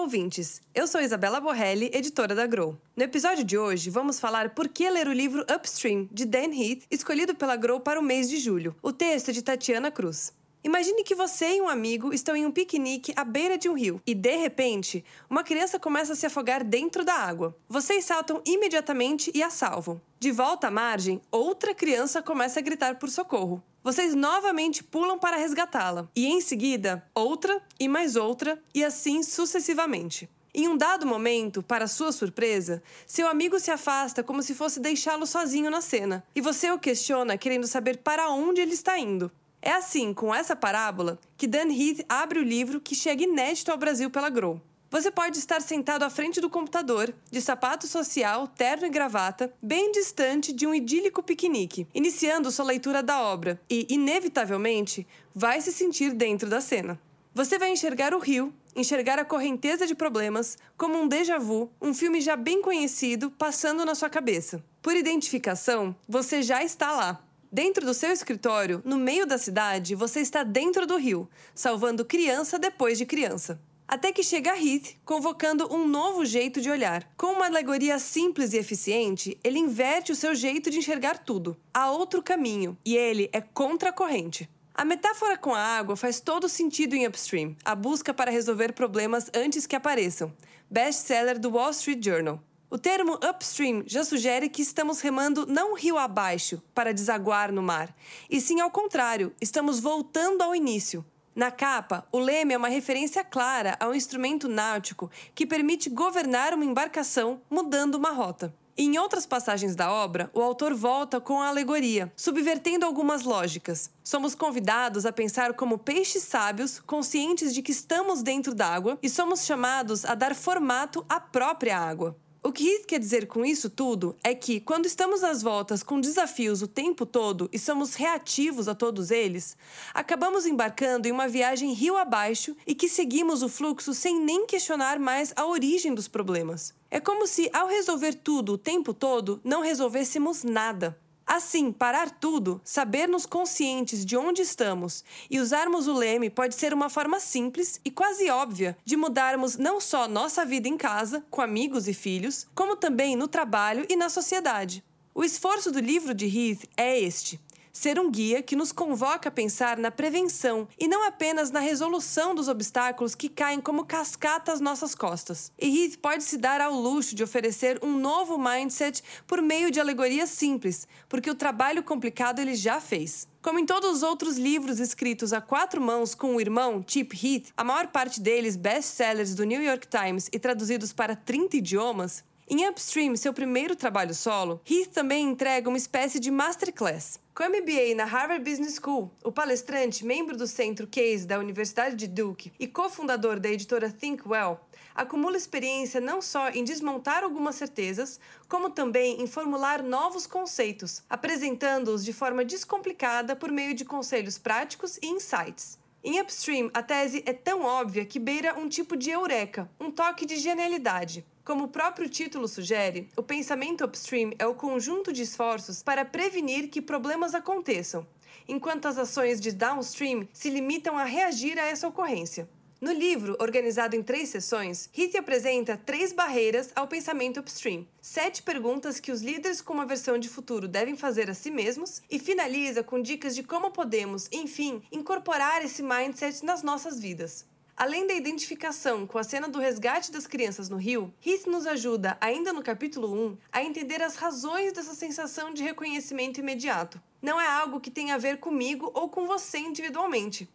ouvintes! Eu sou Isabela Borrelli, editora da Grow. No episódio de hoje, vamos falar por que ler o livro Upstream, de Dan Heath, escolhido pela Grow para o mês de julho. O texto é de Tatiana Cruz. Imagine que você e um amigo estão em um piquenique à beira de um rio e, de repente, uma criança começa a se afogar dentro da água. Vocês saltam imediatamente e a salvam. De volta à margem, outra criança começa a gritar por socorro. Vocês novamente pulam para resgatá-la, e em seguida, outra e mais outra, e assim sucessivamente. Em um dado momento, para sua surpresa, seu amigo se afasta como se fosse deixá-lo sozinho na cena, e você o questiona querendo saber para onde ele está indo. É assim, com essa parábola, que Dan Heath abre o livro que chega inédito ao Brasil pela Grow. Você pode estar sentado à frente do computador, de sapato social, terno e gravata, bem distante de um idílico piquenique, iniciando sua leitura da obra e, inevitavelmente, vai se sentir dentro da cena. Você vai enxergar o rio, enxergar a correnteza de problemas, como um déjà vu, um filme já bem conhecido passando na sua cabeça. Por identificação, você já está lá. Dentro do seu escritório, no meio da cidade, você está dentro do rio, salvando criança depois de criança até que chega Heath, convocando um novo jeito de olhar. Com uma alegoria simples e eficiente, ele inverte o seu jeito de enxergar tudo. Há outro caminho, e ele é contra a corrente. A metáfora com a água faz todo sentido em Upstream, a busca para resolver problemas antes que apareçam. Best-seller do Wall Street Journal. O termo upstream já sugere que estamos remando não rio abaixo para desaguar no mar, e sim ao contrário, estamos voltando ao início. Na capa, o leme é uma referência clara ao instrumento náutico que permite governar uma embarcação mudando uma rota. Em outras passagens da obra, o autor volta com a alegoria, subvertendo algumas lógicas. Somos convidados a pensar como peixes sábios, conscientes de que estamos dentro d'água e somos chamados a dar formato à própria água. O que quer dizer com isso tudo é que, quando estamos às voltas com desafios o tempo todo e somos reativos a todos eles, acabamos embarcando em uma viagem rio abaixo e que seguimos o fluxo sem nem questionar mais a origem dos problemas. É como se, ao resolver tudo o tempo todo, não resolvêssemos nada. Assim, parar tudo, sabermos conscientes de onde estamos e usarmos o leme pode ser uma forma simples e quase óbvia de mudarmos não só nossa vida em casa, com amigos e filhos, como também no trabalho e na sociedade. O esforço do livro de Heath é este: ser um guia que nos convoca a pensar na prevenção e não apenas na resolução dos obstáculos que caem como cascata às nossas costas. E Heath pode se dar ao luxo de oferecer um novo mindset por meio de alegorias simples, porque o trabalho complicado ele já fez. Como em todos os outros livros escritos a quatro mãos com o irmão Chip Heath, a maior parte deles best-sellers do New York Times e traduzidos para 30 idiomas, em Upstream, seu primeiro trabalho solo, Heath também entrega uma espécie de masterclass. Com MBA na Harvard Business School, o palestrante, membro do Centro Case da Universidade de Duke e cofundador da editora Think Well, acumula experiência não só em desmontar algumas certezas, como também em formular novos conceitos, apresentando-os de forma descomplicada por meio de conselhos práticos e insights. Em Upstream, a tese é tão óbvia que beira um tipo de eureka, um toque de genialidade. Como o próprio título sugere, o pensamento upstream é o conjunto de esforços para prevenir que problemas aconteçam, enquanto as ações de downstream se limitam a reagir a essa ocorrência. No livro, organizado em três sessões, Heath apresenta três barreiras ao pensamento upstream, sete perguntas que os líderes com uma versão de futuro devem fazer a si mesmos e finaliza com dicas de como podemos, enfim, incorporar esse mindset nas nossas vidas. Além da identificação com a cena do resgate das crianças no rio, Heath nos ajuda, ainda no capítulo 1, a entender as razões dessa sensação de reconhecimento imediato. Não é algo que tenha a ver comigo ou com você individualmente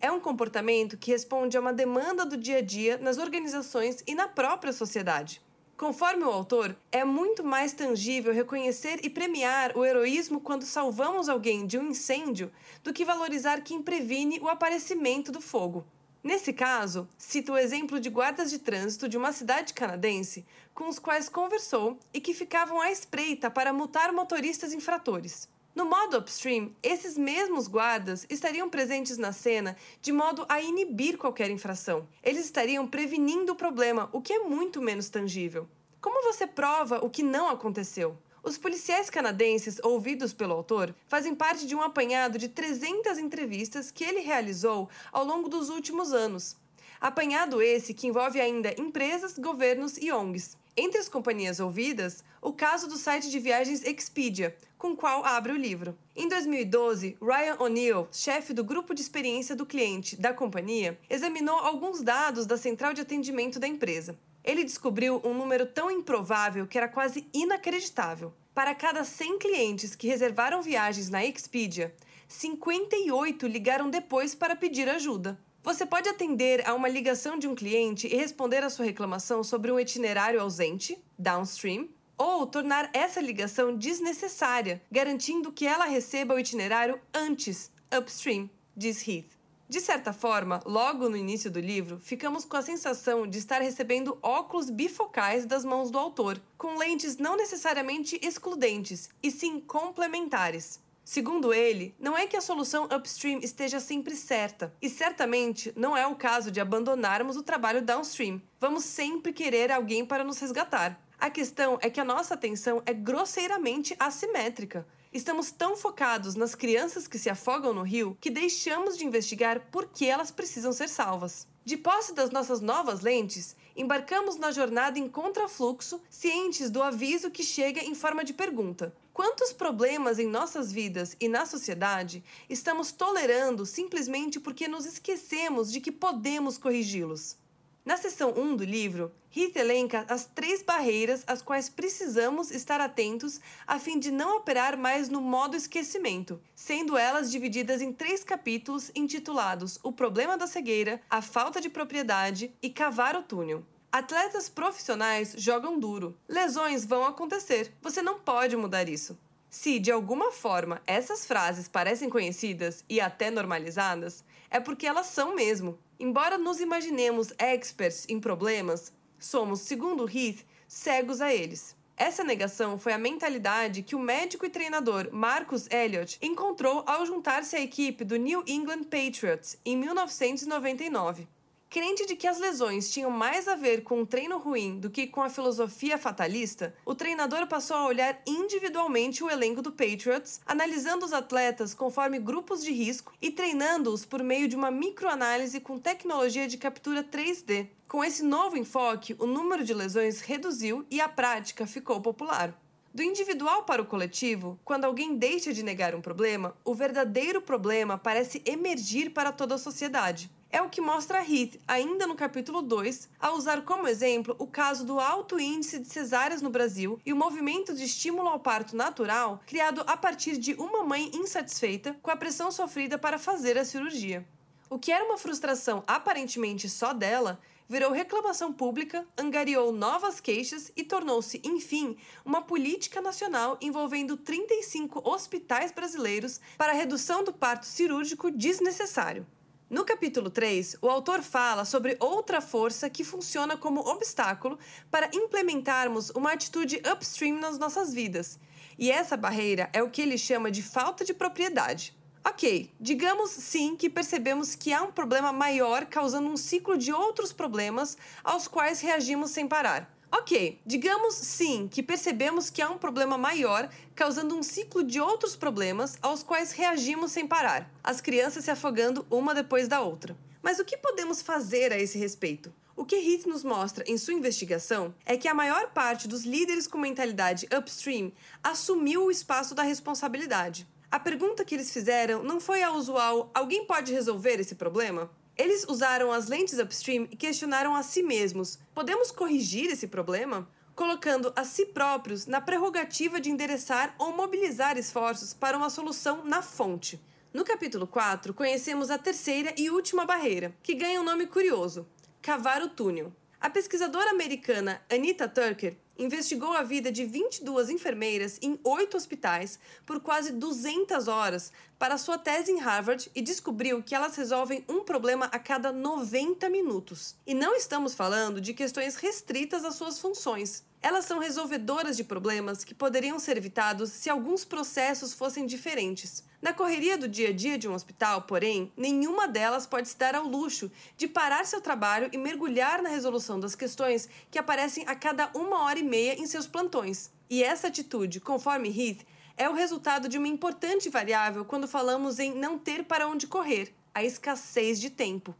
é um comportamento que responde a uma demanda do dia a dia nas organizações e na própria sociedade. Conforme o autor, é muito mais tangível reconhecer e premiar o heroísmo quando salvamos alguém de um incêndio do que valorizar quem previne o aparecimento do fogo. Nesse caso, cito o exemplo de guardas de trânsito de uma cidade canadense com os quais conversou e que ficavam à espreita para multar motoristas infratores. No modo upstream, esses mesmos guardas estariam presentes na cena de modo a inibir qualquer infração. Eles estariam prevenindo o problema, o que é muito menos tangível. Como você prova o que não aconteceu? Os policiais canadenses ouvidos pelo autor fazem parte de um apanhado de 300 entrevistas que ele realizou ao longo dos últimos anos. Apanhado esse que envolve ainda empresas, governos e ONGs. Entre as companhias ouvidas, o caso do site de viagens Expedia, com o qual abre o livro. Em 2012, Ryan O'Neill, chefe do grupo de experiência do cliente da companhia, examinou alguns dados da central de atendimento da empresa. Ele descobriu um número tão improvável que era quase inacreditável. Para cada 100 clientes que reservaram viagens na Expedia, 58 ligaram depois para pedir ajuda. Você pode atender a uma ligação de um cliente e responder a sua reclamação sobre um itinerário ausente, downstream, ou tornar essa ligação desnecessária, garantindo que ela receba o itinerário antes, upstream, diz Heath. De certa forma, logo no início do livro, ficamos com a sensação de estar recebendo óculos bifocais das mãos do autor, com lentes não necessariamente excludentes, e sim complementares. Segundo ele, não é que a solução upstream esteja sempre certa, e certamente não é o caso de abandonarmos o trabalho downstream. Vamos sempre querer alguém para nos resgatar. A questão é que a nossa atenção é grosseiramente assimétrica. Estamos tão focados nas crianças que se afogam no rio que deixamos de investigar por que elas precisam ser salvas. De posse das nossas novas lentes, embarcamos na jornada em contrafluxo, cientes do aviso que chega em forma de pergunta: Quantos problemas em nossas vidas e na sociedade estamos tolerando simplesmente porque nos esquecemos de que podemos corrigi-los? Na seção 1 do livro, Heath elenca as três barreiras às quais precisamos estar atentos a fim de não operar mais no modo esquecimento, sendo elas divididas em três capítulos intitulados O Problema da Cegueira, A Falta de Propriedade e Cavar o Túnel. Atletas profissionais jogam duro. Lesões vão acontecer. Você não pode mudar isso. Se de alguma forma essas frases parecem conhecidas e até normalizadas, é porque elas são mesmo. Embora nos imaginemos experts em problemas, somos, segundo Heath, cegos a eles. Essa negação foi a mentalidade que o médico e treinador Marcus Elliott encontrou ao juntar-se à equipe do New England Patriots em 1999. Crente de que as lesões tinham mais a ver com um treino ruim do que com a filosofia fatalista, o treinador passou a olhar individualmente o elenco do Patriots, analisando os atletas conforme grupos de risco e treinando-os por meio de uma microanálise com tecnologia de captura 3D. Com esse novo enfoque, o número de lesões reduziu e a prática ficou popular. Do individual para o coletivo, quando alguém deixa de negar um problema, o verdadeiro problema parece emergir para toda a sociedade. É o que mostra Heath, ainda no capítulo 2, a usar como exemplo o caso do alto índice de cesáreas no Brasil e o movimento de estímulo ao parto natural criado a partir de uma mãe insatisfeita com a pressão sofrida para fazer a cirurgia. O que era uma frustração aparentemente só dela virou reclamação pública, angariou novas queixas e tornou-se, enfim, uma política nacional envolvendo 35 hospitais brasileiros para a redução do parto cirúrgico desnecessário. No capítulo 3, o autor fala sobre outra força que funciona como obstáculo para implementarmos uma atitude upstream nas nossas vidas. E essa barreira é o que ele chama de falta de propriedade. Ok, digamos sim que percebemos que há um problema maior causando um ciclo de outros problemas aos quais reagimos sem parar. Ok, digamos sim que percebemos que há um problema maior causando um ciclo de outros problemas aos quais reagimos sem parar, as crianças se afogando uma depois da outra. Mas o que podemos fazer a esse respeito? O que Heath nos mostra em sua investigação é que a maior parte dos líderes com mentalidade upstream assumiu o espaço da responsabilidade. A pergunta que eles fizeram não foi a usual: alguém pode resolver esse problema? Eles usaram as lentes upstream e questionaram a si mesmos: podemos corrigir esse problema? Colocando a si próprios na prerrogativa de endereçar ou mobilizar esforços para uma solução na fonte. No capítulo 4, conhecemos a terceira e última barreira, que ganha um nome curioso: cavar o túnel. A pesquisadora americana Anita Turker investigou a vida de 22 enfermeiras em oito hospitais por quase 200 horas para sua tese em Harvard e descobriu que elas resolvem um problema a cada 90 minutos. E não estamos falando de questões restritas às suas funções. Elas são resolvedoras de problemas que poderiam ser evitados se alguns processos fossem diferentes. Na correria do dia a dia de um hospital, porém, nenhuma delas pode se dar ao luxo de parar seu trabalho e mergulhar na resolução das questões que aparecem a cada uma hora e meia em seus plantões. E essa atitude, conforme Heath, é o resultado de uma importante variável quando falamos em não ter para onde correr a escassez de tempo.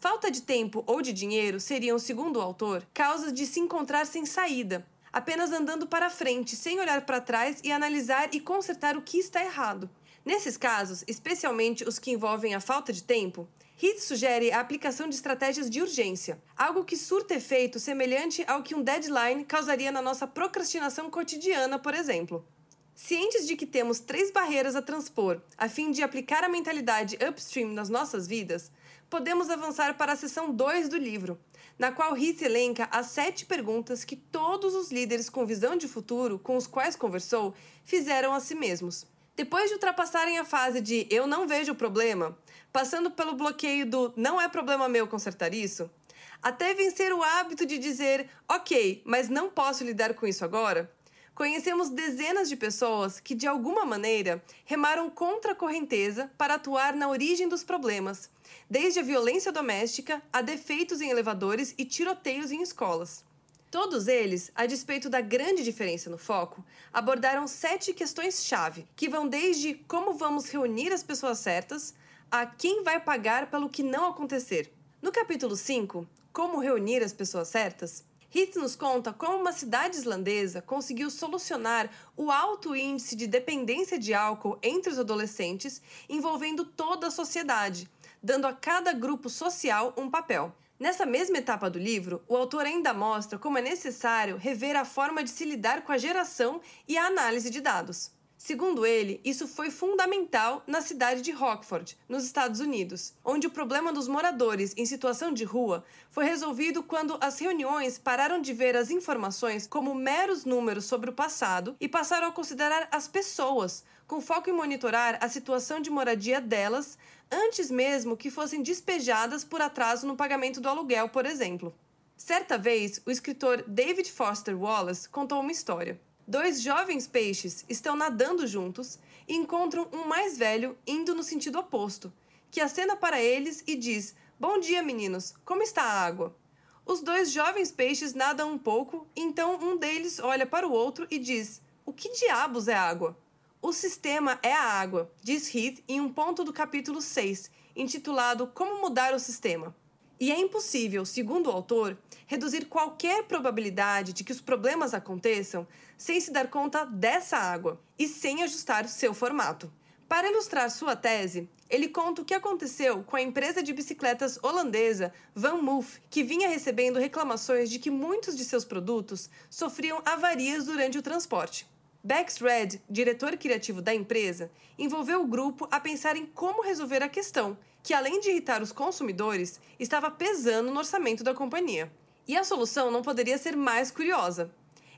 Falta de tempo ou de dinheiro seriam, segundo o autor, causas de se encontrar sem saída, apenas andando para frente, sem olhar para trás e analisar e consertar o que está errado. Nesses casos, especialmente os que envolvem a falta de tempo, Heath sugere a aplicação de estratégias de urgência, algo que surta efeito semelhante ao que um deadline causaria na nossa procrastinação cotidiana, por exemplo. Cientes de que temos três barreiras a transpor a fim de aplicar a mentalidade upstream nas nossas vidas, podemos avançar para a seção 2 do livro, na qual Heath elenca as sete perguntas que todos os líderes com visão de futuro com os quais conversou fizeram a si mesmos. Depois de ultrapassarem a fase de eu não vejo o problema, passando pelo bloqueio do não é problema meu consertar isso, até vencer o hábito de dizer ok, mas não posso lidar com isso agora, conhecemos dezenas de pessoas que, de alguma maneira, remaram contra a correnteza para atuar na origem dos problemas, desde a violência doméstica a defeitos em elevadores e tiroteios em escolas. Todos eles, a despeito da grande diferença no foco, abordaram sete questões-chave, que vão desde como vamos reunir as pessoas certas a quem vai pagar pelo que não acontecer. No capítulo 5, Como reunir as pessoas certas, Heath nos conta como uma cidade islandesa conseguiu solucionar o alto índice de dependência de álcool entre os adolescentes, envolvendo toda a sociedade, dando a cada grupo social um papel. Nessa mesma etapa do livro, o autor ainda mostra como é necessário rever a forma de se lidar com a geração e a análise de dados. Segundo ele, isso foi fundamental na cidade de Rockford, nos Estados Unidos, onde o problema dos moradores em situação de rua foi resolvido quando as reuniões pararam de ver as informações como meros números sobre o passado e passaram a considerar as pessoas, com foco em monitorar a situação de moradia delas antes mesmo que fossem despejadas por atraso no pagamento do aluguel, por exemplo. Certa vez, o escritor David Foster Wallace contou uma história. Dois jovens peixes estão nadando juntos e encontram um mais velho indo no sentido oposto, que acena para eles e diz: Bom dia, meninos, como está a água? Os dois jovens peixes nadam um pouco, então um deles olha para o outro e diz: O que diabos é água? O sistema é a água, diz Heath em um ponto do capítulo 6, intitulado Como Mudar o Sistema. E é impossível, segundo o autor, reduzir qualquer probabilidade de que os problemas aconteçam sem se dar conta dessa água e sem ajustar seu formato. Para ilustrar sua tese, ele conta o que aconteceu com a empresa de bicicletas holandesa Van Moof, que vinha recebendo reclamações de que muitos de seus produtos sofriam avarias durante o transporte. Bex Red, diretor criativo da empresa, envolveu o grupo a pensar em como resolver a questão que, além de irritar os consumidores, estava pesando no orçamento da companhia. E a solução não poderia ser mais curiosa.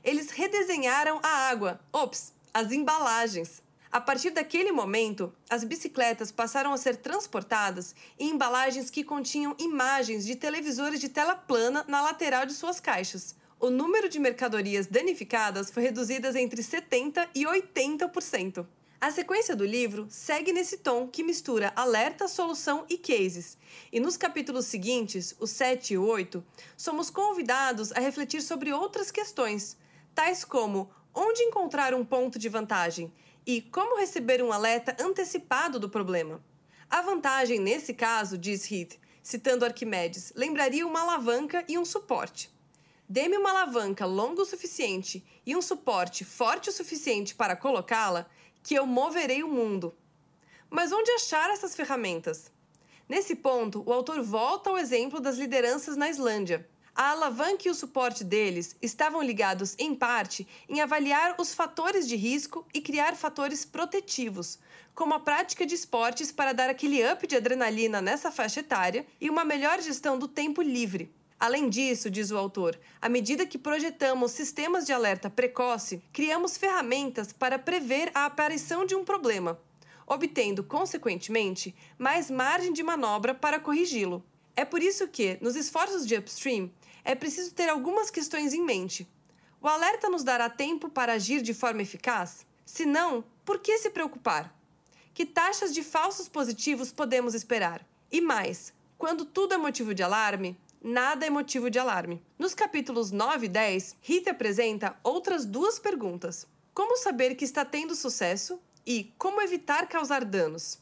Eles redesenharam a água, ops, as embalagens. A partir daquele momento, as bicicletas passaram a ser transportadas em embalagens que continham imagens de televisores de tela plana na lateral de suas caixas. O número de mercadorias danificadas foi reduzido entre 70% e 80%. A sequência do livro segue nesse tom que mistura alerta, solução e cases. E nos capítulos seguintes, o 7 e o 8, somos convidados a refletir sobre outras questões, tais como onde encontrar um ponto de vantagem e como receber um alerta antecipado do problema. A vantagem nesse caso, diz Heath, citando Arquimedes, lembraria uma alavanca e um suporte. Dê-me uma alavanca longa o suficiente e um suporte forte o suficiente para colocá-la, que eu moverei o mundo. Mas onde achar essas ferramentas? Nesse ponto, o autor volta ao exemplo das lideranças na Islândia. A alavanca e o suporte deles estavam ligados, em parte, em avaliar os fatores de risco e criar fatores protetivos, como a prática de esportes para dar aquele up de adrenalina nessa faixa etária e uma melhor gestão do tempo livre. Além disso, diz o autor, à medida que projetamos sistemas de alerta precoce, criamos ferramentas para prever a aparição de um problema, obtendo, consequentemente, mais margem de manobra para corrigi-lo. É por isso que, nos esforços de upstream, é preciso ter algumas questões em mente. O alerta nos dará tempo para agir de forma eficaz? Se não, por que se preocupar? Que taxas de falsos positivos podemos esperar? E mais, quando tudo é motivo de alarme, nada é motivo de alarme. Nos capítulos 9 e 10, Rita apresenta outras duas perguntas: Como saber que está tendo sucesso? E como evitar causar danos?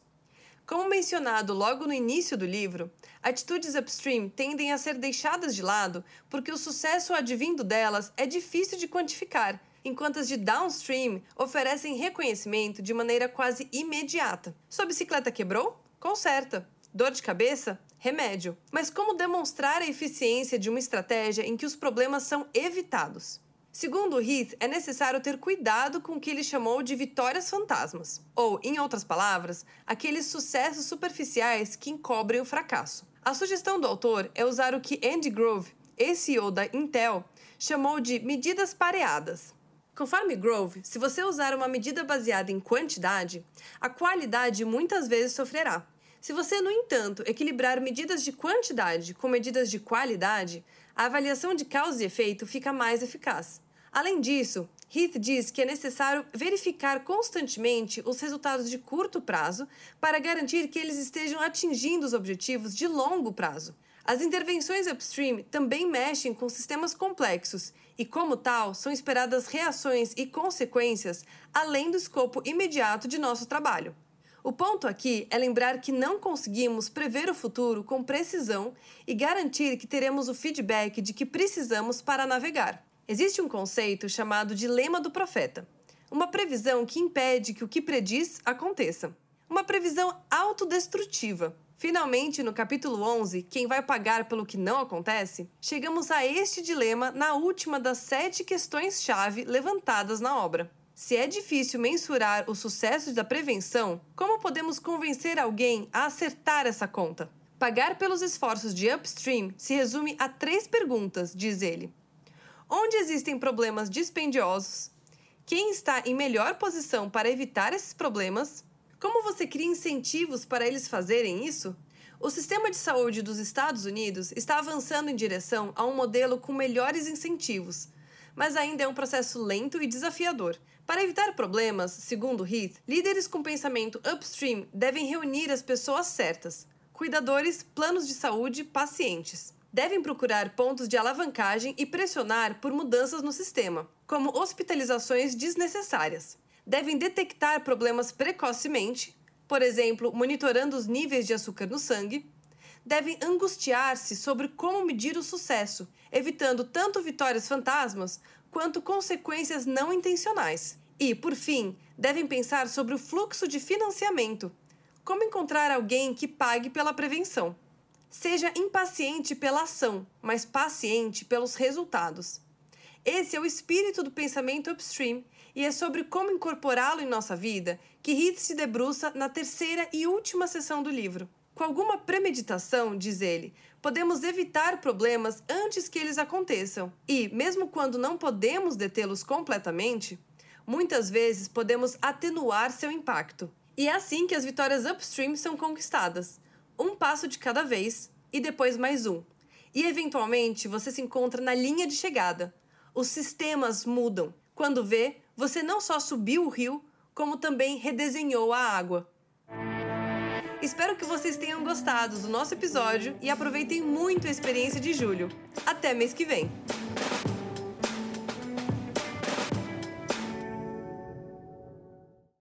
Como mencionado logo no início do livro, atitudes upstream tendem a ser deixadas de lado porque o sucesso advindo delas é difícil de quantificar, enquanto as de downstream oferecem reconhecimento de maneira quase imediata. Sua bicicleta quebrou? Conserta. Dor de cabeça? Remédio. Mas como demonstrar a eficiência de uma estratégia em que os problemas são evitados? Segundo Heath, é necessário ter cuidado com o que ele chamou de vitórias fantasmas, ou, em outras palavras, aqueles sucessos superficiais que encobrem o fracasso. A sugestão do autor é usar o que Andy Grove, ex-CEO da Intel, chamou de medidas pareadas. Conforme Grove, se você usar uma medida baseada em quantidade, a qualidade muitas vezes sofrerá. Se você, no entanto, equilibrar medidas de quantidade com medidas de qualidade, a avaliação de causa e efeito fica mais eficaz. Além disso, Heath diz que é necessário verificar constantemente os resultados de curto prazo para garantir que eles estejam atingindo os objetivos de longo prazo. As intervenções upstream também mexem com sistemas complexos e, como tal, são esperadas reações e consequências além do escopo imediato de nosso trabalho. O ponto aqui é lembrar que não conseguimos prever o futuro com precisão e garantir que teremos o feedback de que precisamos para navegar. Existe um conceito chamado dilema do profeta, uma previsão que impede que o que prediz aconteça. Uma previsão autodestrutiva. Finalmente, no capítulo 11, Quem vai pagar pelo que não acontece, chegamos a este dilema na última das sete questões-chave levantadas na obra. Se é difícil mensurar o sucesso da prevenção, como podemos convencer alguém a acertar essa conta? Pagar pelos esforços de upstream se resume a três perguntas, diz ele. Onde existem problemas dispendiosos? Quem está em melhor posição para evitar esses problemas? Como você cria incentivos para eles fazerem isso? O sistema de saúde dos Estados Unidos está avançando em direção a um modelo com melhores incentivos, mas ainda é um processo lento e desafiador. Para evitar problemas, segundo Heath, líderes com pensamento upstream devem reunir as pessoas certas: cuidadores, planos de saúde, pacientes. Devem procurar pontos de alavancagem e pressionar por mudanças no sistema, como hospitalizações desnecessárias. Devem detectar problemas precocemente, por exemplo, monitorando os níveis de açúcar no sangue. Devem angustiar-se sobre como medir o sucesso, evitando tanto vitórias fantasmas quanto consequências não intencionais. E, por fim, devem pensar sobre o fluxo de financiamento. Como encontrar alguém que pague pela prevenção? Seja impaciente pela ação, mas paciente pelos resultados. Esse é o espírito do pensamento upstream e é sobre como incorporá-lo em nossa vida que Heath se debruça na terceira e última sessão do livro. Com alguma premeditação, diz ele, podemos evitar problemas antes que eles aconteçam. E, mesmo quando não podemos detê-los completamente, muitas vezes podemos atenuar seu impacto. E é assim que as vitórias upstream são conquistadas, um passo de cada vez e depois mais um. E eventualmente você se encontra na linha de chegada. Os sistemas mudam. Quando vê, você não só subiu o rio, como também redesenhou a água. Espero que vocês tenham gostado do nosso episódio e aproveitem muito a experiência de julho. Até mês que vem!